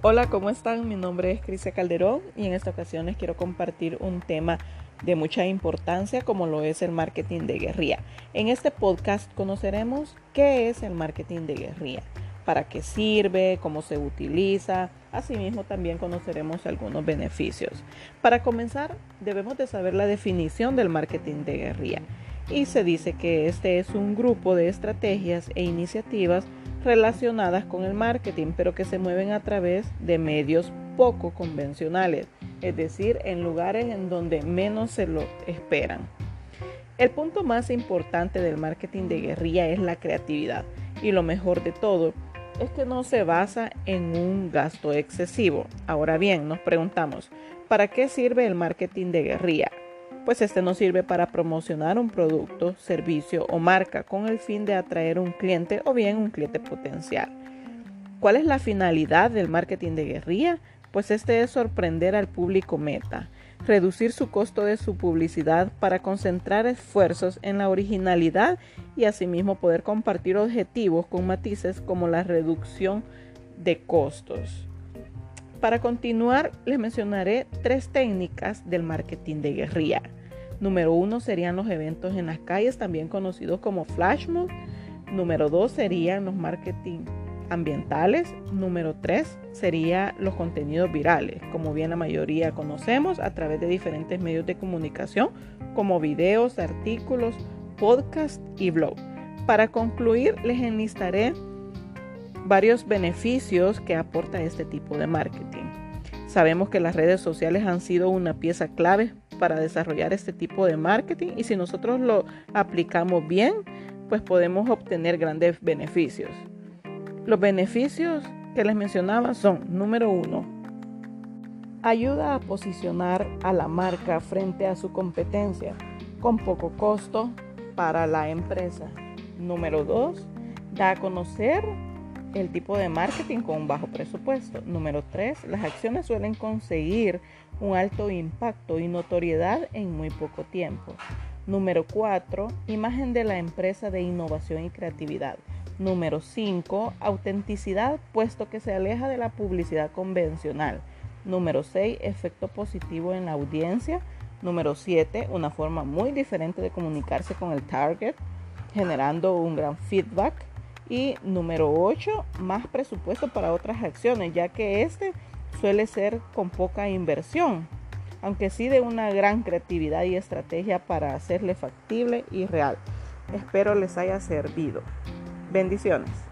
Hola, ¿cómo están? Mi nombre es Crisia Calderón y en esta ocasión les quiero compartir un tema de mucha importancia como lo es el marketing de guerrilla. En este podcast conoceremos qué es el marketing de guerrilla, para qué sirve, cómo se utiliza, asimismo también conoceremos algunos beneficios. Para comenzar, debemos de saber la definición del marketing de guerrilla y se dice que este es un grupo de estrategias e iniciativas relacionadas con el marketing, pero que se mueven a través de medios poco convencionales, es decir, en lugares en donde menos se lo esperan. El punto más importante del marketing de guerrilla es la creatividad y lo mejor de todo es que no se basa en un gasto excesivo. Ahora bien, nos preguntamos, ¿para qué sirve el marketing de guerrilla? Pues este nos sirve para promocionar un producto, servicio o marca con el fin de atraer un cliente o bien un cliente potencial. ¿Cuál es la finalidad del marketing de guerrilla? Pues este es sorprender al público meta, reducir su costo de su publicidad para concentrar esfuerzos en la originalidad y asimismo poder compartir objetivos con matices como la reducción de costos. Para continuar, les mencionaré tres técnicas del marketing de guerrilla. Número uno serían los eventos en las calles, también conocidos como flash mob. Número dos serían los marketing ambientales. Número tres sería los contenidos virales, como bien la mayoría conocemos a través de diferentes medios de comunicación, como videos, artículos, podcast y blog. Para concluir, les enlistaré varios beneficios que aporta este tipo de marketing. Sabemos que las redes sociales han sido una pieza clave para desarrollar este tipo de marketing y si nosotros lo aplicamos bien, pues podemos obtener grandes beneficios. Los beneficios que les mencionaba son, número uno, ayuda a posicionar a la marca frente a su competencia con poco costo para la empresa. Número dos, da a conocer el tipo de marketing con un bajo presupuesto. Número 3. Las acciones suelen conseguir un alto impacto y notoriedad en muy poco tiempo. Número 4. Imagen de la empresa de innovación y creatividad. Número 5. Autenticidad, puesto que se aleja de la publicidad convencional. Número 6. Efecto positivo en la audiencia. Número 7. Una forma muy diferente de comunicarse con el target, generando un gran feedback. Y número 8, más presupuesto para otras acciones, ya que este suele ser con poca inversión, aunque sí de una gran creatividad y estrategia para hacerle factible y real. Espero les haya servido. Bendiciones.